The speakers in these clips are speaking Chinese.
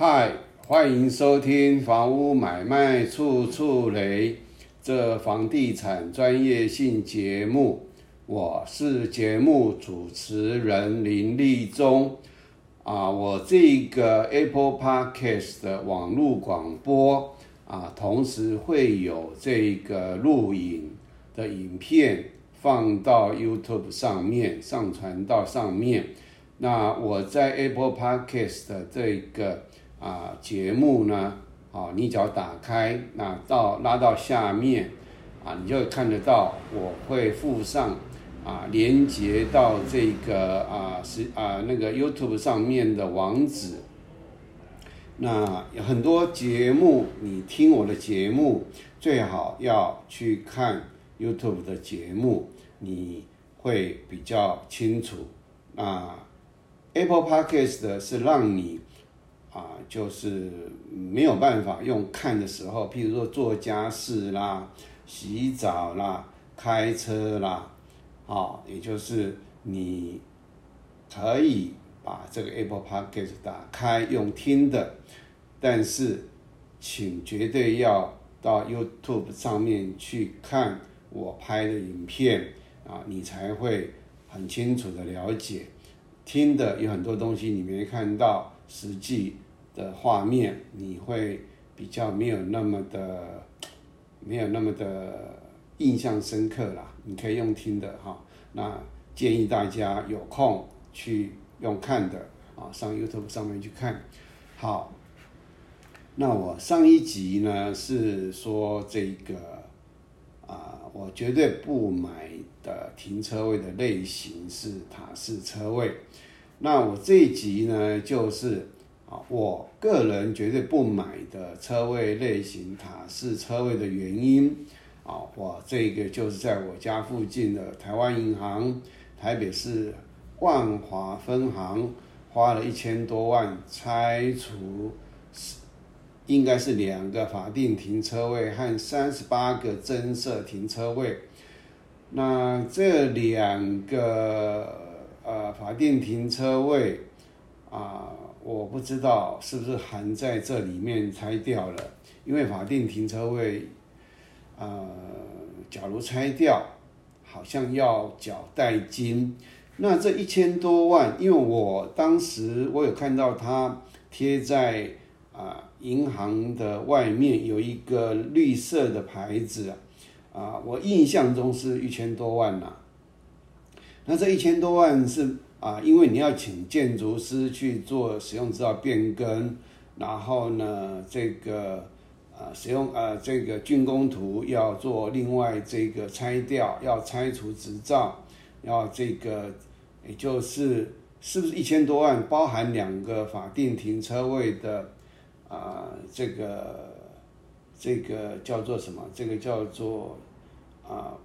嗨，欢迎收听《房屋买卖处处雷》这房地产专业性节目。我是节目主持人林立忠。啊，我这个 Apple Podcast 的网络广播啊，同时会有这个录影的影片放到 YouTube 上面，上传到上面。那我在 Apple Podcast 的这个啊节目呢，啊，你只要打开，那到拉到下面啊，你就看得到，我会附上。啊，连接到这个啊是啊那个 YouTube 上面的网址。那很多节目，你听我的节目最好要去看 YouTube 的节目，你会比较清楚。那 Apple Podcast 是让你啊，就是没有办法用看的时候，譬如说做家事啦、洗澡啦、开车啦。啊，也就是你可以把这个 Apple Podcast 打开用听的，但是请绝对要到 YouTube 上面去看我拍的影片啊，你才会很清楚的了解。听的有很多东西你没看到实际的画面，你会比较没有那么的没有那么的。印象深刻啦，你可以用听的哈。那建议大家有空去用看的啊，上 YouTube 上面去看。好，那我上一集呢是说这个啊，我绝对不买的停车位的类型是塔式车位。那我这一集呢就是啊，我个人绝对不买的车位类型塔式车位的原因。啊，我这个就是在我家附近的台湾银行台北市万华分行，花了一千多万拆除，应该是两个法定停车位和三十八个增设停车位。那这两个呃法定停车位啊，我不知道是不是含在这里面拆掉了，因为法定停车位。呃，假如拆掉，好像要缴代金，那这一千多万，因为我当时我有看到它贴在啊银行的外面有一个绿色的牌子啊，我印象中是一千多万呐。那这一千多万是啊，因为你要请建筑师去做使用执照变更，然后呢这个。啊，使用呃这个竣工图要做，另外这个拆掉要拆除执照，要这个也就是是不是一千多万，包含两个法定停车位的啊这个这个叫做什么？这个叫做啊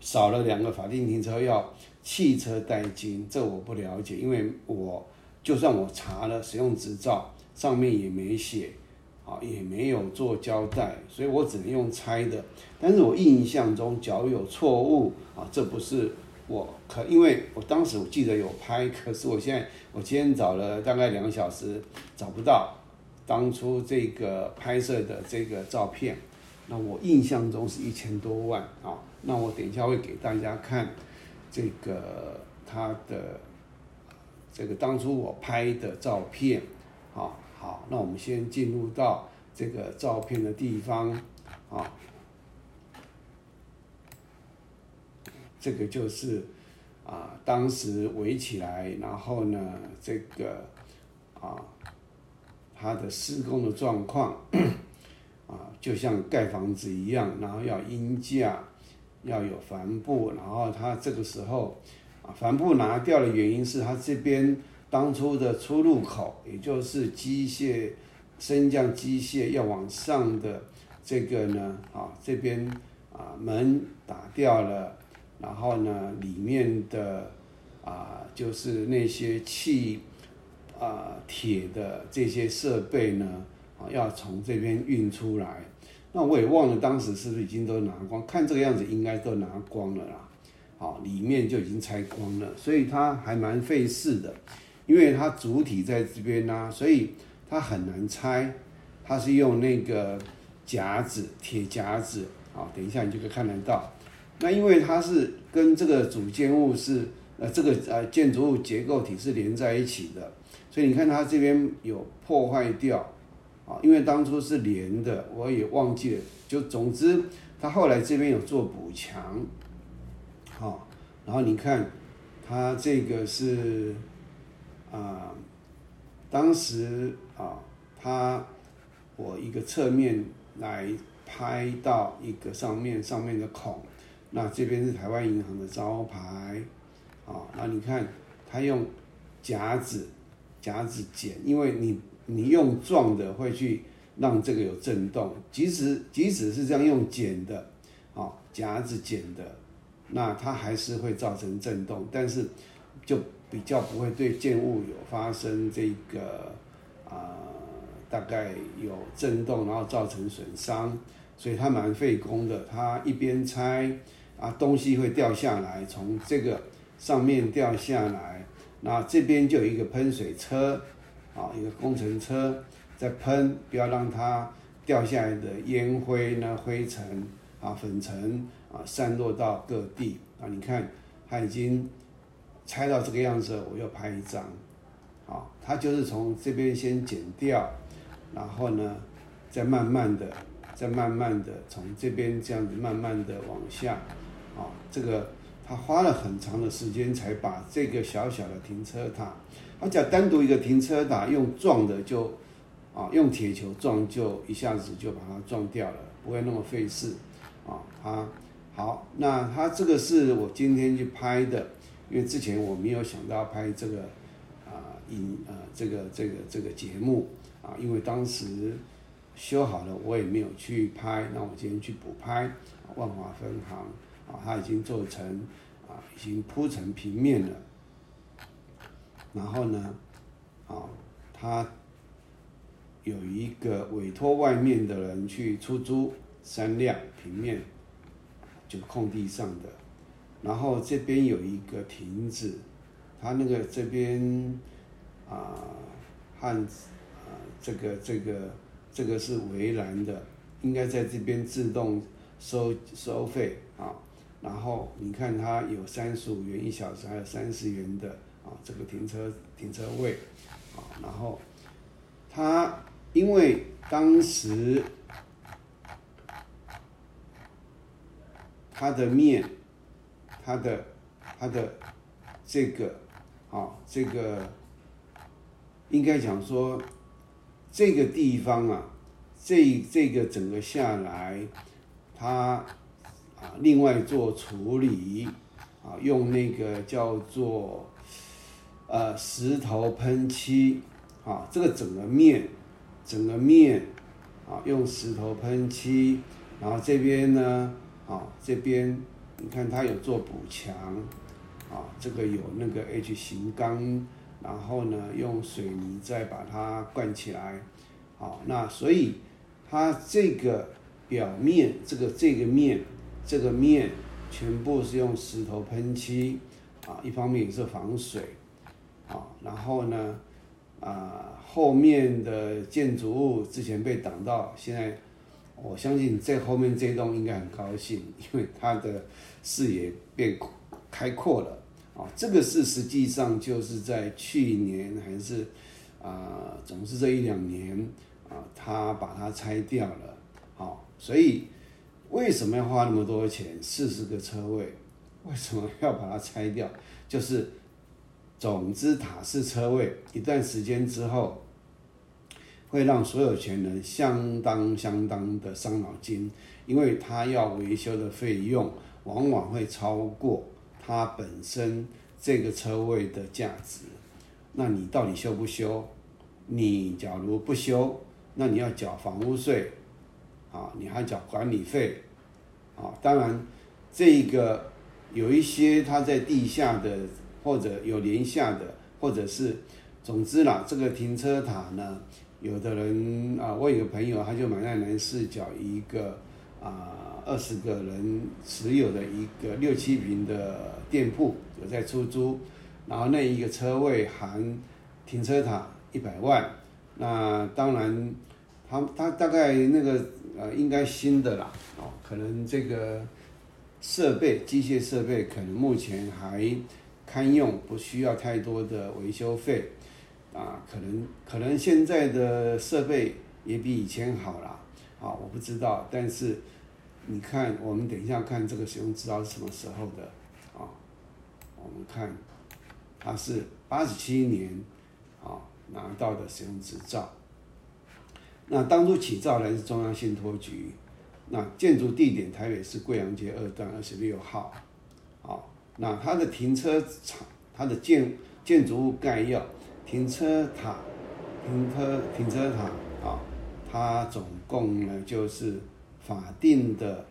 少了两个法定停车要汽车代金，这我不了解，因为我就算我查了使用执照，上面也没写。啊，也没有做交代，所以我只能用猜的。但是我印象中，假如有错误啊，这不是我可，因为我当时我记得有拍，可是我现在我今天找了大概两个小时，找不到当初这个拍摄的这个照片。那我印象中是一千多万啊，那我等一下会给大家看这个他的这个当初我拍的照片啊。好，那我们先进入到这个照片的地方，啊，这个就是啊，当时围起来，然后呢，这个啊，它的施工的状况，啊，就像盖房子一样，然后要阴架，要有帆布，然后它这个时候啊，帆布拿掉的原因是它这边。当初的出入口，也就是机械升降机械要往上的这个呢，啊，这边啊门打掉了，然后呢里面的啊就是那些气啊铁的这些设备呢，要从这边运出来，那我也忘了当时是不是已经都拿光，看这个样子应该都拿光了啦，好，里面就已经拆光了，所以它还蛮费事的。因为它主体在这边呐，所以它很难拆，它是用那个夹子，铁夹子啊。等一下你就可以看得到。那因为它是跟这个主建物是呃这个呃建筑物结构体是连在一起的，所以你看它这边有破坏掉啊，因为当初是连的，我也忘记了。就总之，它后来这边有做补强，好，然后你看它这个是啊，当时啊，它我一个侧面来拍到一个上面上面的孔。那这边是台湾银行的招牌，啊，那你看它用夹子夹子剪，因为你你用撞的会去让这个有震动，即使即使是这样用剪的，啊，夹子剪的，那它还是会造成震动，但是就比较不会对建物有发生这个啊，大概有震动，然后造成损伤，所以它蛮费工的，它一边拆。啊，东西会掉下来，从这个上面掉下来，那这边就有一个喷水车，啊，一个工程车在喷，不要让它掉下来的烟灰呢、灰尘啊、粉尘啊散落到各地。啊，你看它已经拆到这个样子，我又拍一张，啊，它就是从这边先剪掉，然后呢，再慢慢的、再慢慢的从这边这样子慢慢的往下。啊，这个他花了很长的时间才把这个小小的停车塔，他讲单独一个停车打用撞的就，啊，用铁球撞就一下子就把它撞掉了，不会那么费事，啊，他好，那他这个是我今天去拍的，因为之前我没有想到拍这个，啊，影呃这个这个这个节目，啊，因为当时修好了我也没有去拍，那我今天去补拍，万华分行。啊，它已经做成，啊，已经铺成平面了。然后呢，啊，他有一个委托外面的人去出租三辆平面，就空地上的。然后这边有一个亭子，他那个这边啊，汉啊，这个这个这个是围栏的，应该在这边自动收收费啊。然后你看它有三十五元一小时，还有三十元的啊，这个停车停车位，啊，然后它因为当时它的面，它的它的这个啊，这个应该讲说这个地方啊，这这个整个下来，它。啊，另外做处理，啊，用那个叫做呃石头喷漆，啊，这个整个面，整个面，啊，用石头喷漆，然后这边呢，啊，这边你看它有做补墙，啊，这个有那个 H 型钢，然后呢用水泥再把它灌起来，好，那所以它这个表面，这个这个面。这个面全部是用石头喷漆，啊，一方面也是防水，啊，然后呢，啊，后面的建筑物之前被挡到，现在我相信这后面这栋应该很高兴，因为它的视野变开阔了，啊，这个是实际上就是在去年还是啊，总是这一两年啊，他把它拆掉了，好，所以。为什么要花那么多钱？四十个车位，为什么要把它拆掉？就是，总之塔式车位一段时间之后，会让所有权人相当相当的伤脑筋，因为他要维修的费用往往会超过他本身这个车位的价值。那你到底修不修？你假如不修，那你要缴房屋税。啊，你还缴管理费，啊，当然，这个有一些它在地下的，或者有连下的，或者是，总之啦，这个停车塔呢，有的人啊，我有个朋友，他就买在南市角一个啊二十个人持有的一个六七平的店铺，有在出租，然后那一个车位含停车塔一百万，那当然，他他大概那个呃应该新的啦，哦，可能这个设备机械设备可能目前还堪用，不需要太多的维修费，啊，可能可能现在的设备也比以前好了，啊，我不知道，但是你看，我们等一下看这个使用执照是什么时候的，啊，我们看它是八十七年，啊。拿到的使用执照，那当初起造的是中央信托局，那建筑地点台北市贵阳街二段二十六号，啊，那它的停车场，它的建建筑物概要，停车塔，停车停车塔，啊，它总共呢就是法定的，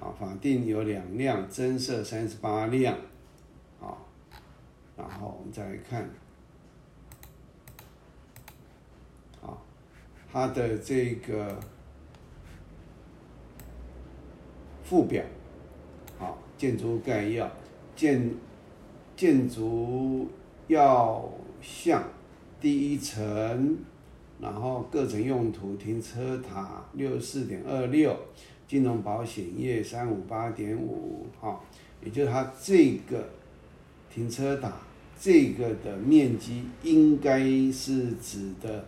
啊，法定有两辆，增设三十八辆，啊，然后我们再来看。它的这个附表，好，建筑概要，建建筑要项第一层，然后各层用途，停车塔六十四点二六，金融保险业三五八点五，哈，也就是它这个停车塔这个的面积应该是指的。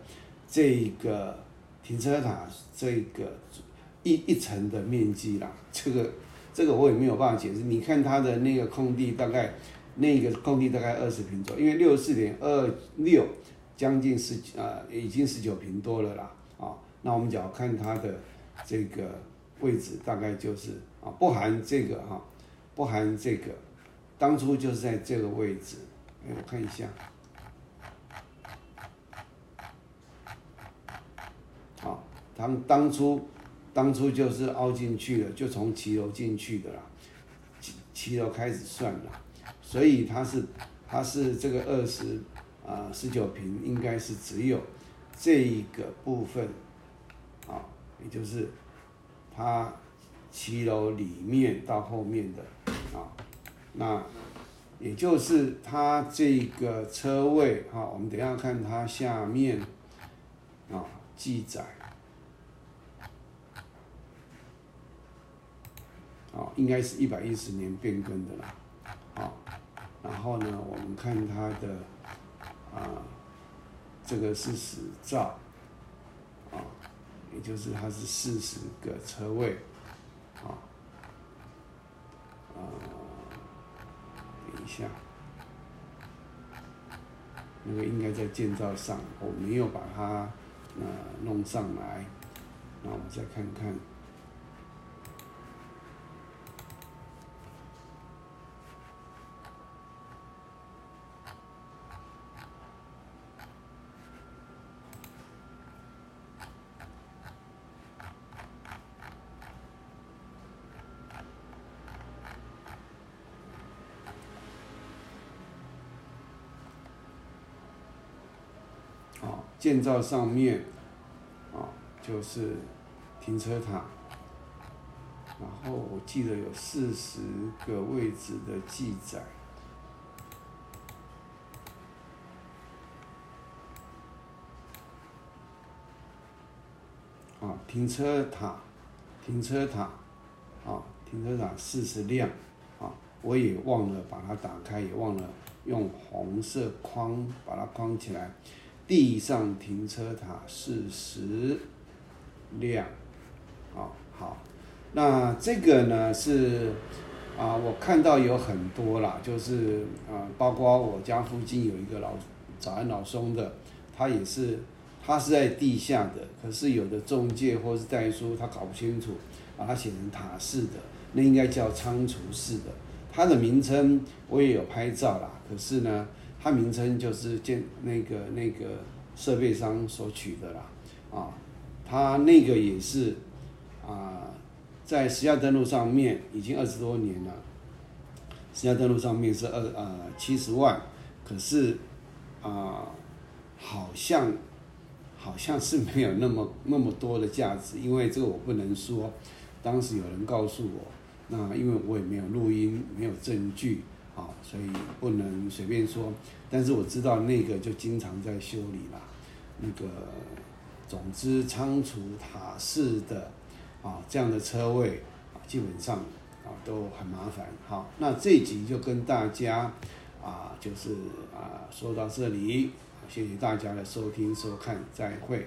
这个停车塔这个一一层的面积啦，这个这个我也没有办法解释。你看它的那个空地大概那个空地大概二十平左右，因为六十四点二六，将近十呃已经十九平多了啦啊。那我们只要看它的这个位置，大概就是啊不含这个哈，不含这个，当初就是在这个位置。哎，我看一下。好当当初，当初就是凹进去了，就从骑楼进去的啦，骑骑楼开始算啦，所以它是它是这个二十啊十九平，应该是只有这一个部分，啊，也就是它骑楼里面到后面的啊，那也就是它这个车位啊，我们等下看它下面啊记载。啊，应该是一百一十年变更的啦，啊，然后呢，我们看它的啊，这个是实照，啊，也就是它是四十个车位，啊，啊，等一下，那个应该在建造上，我没有把它呃弄上来，那我们再看看。啊建造上面，啊，就是停车塔，然后我记得有四十个位置的记载，啊，停车塔，停车塔，啊，停车塔四十辆，啊，我也忘了把它打开，也忘了用红色框把它框起来。地上停车塔四十辆，好好，那这个呢是啊，我看到有很多啦，就是啊，包括我家附近有一个老早安老松的，他也是，他是在地下的，可是有的中介或是代书他搞不清楚，把它写成塔式的，那应该叫仓储式的，它的名称我也有拍照啦，可是呢。它名称就是建那个那个设备商所取的啦，啊，它那个也是啊，在实价登录上面已经二十多年了，实价登录上面是二呃七十万，可是啊，好像好像是没有那么那么多的价值，因为这个我不能说，当时有人告诉我，那因为我也没有录音，没有证据。啊，所以不能随便说，但是我知道那个就经常在修理啦。那个总之仓储塔式的啊这样的车位啊，基本上啊都很麻烦。好，那这集就跟大家啊就是啊说到这里，谢谢大家的收听收看，再会。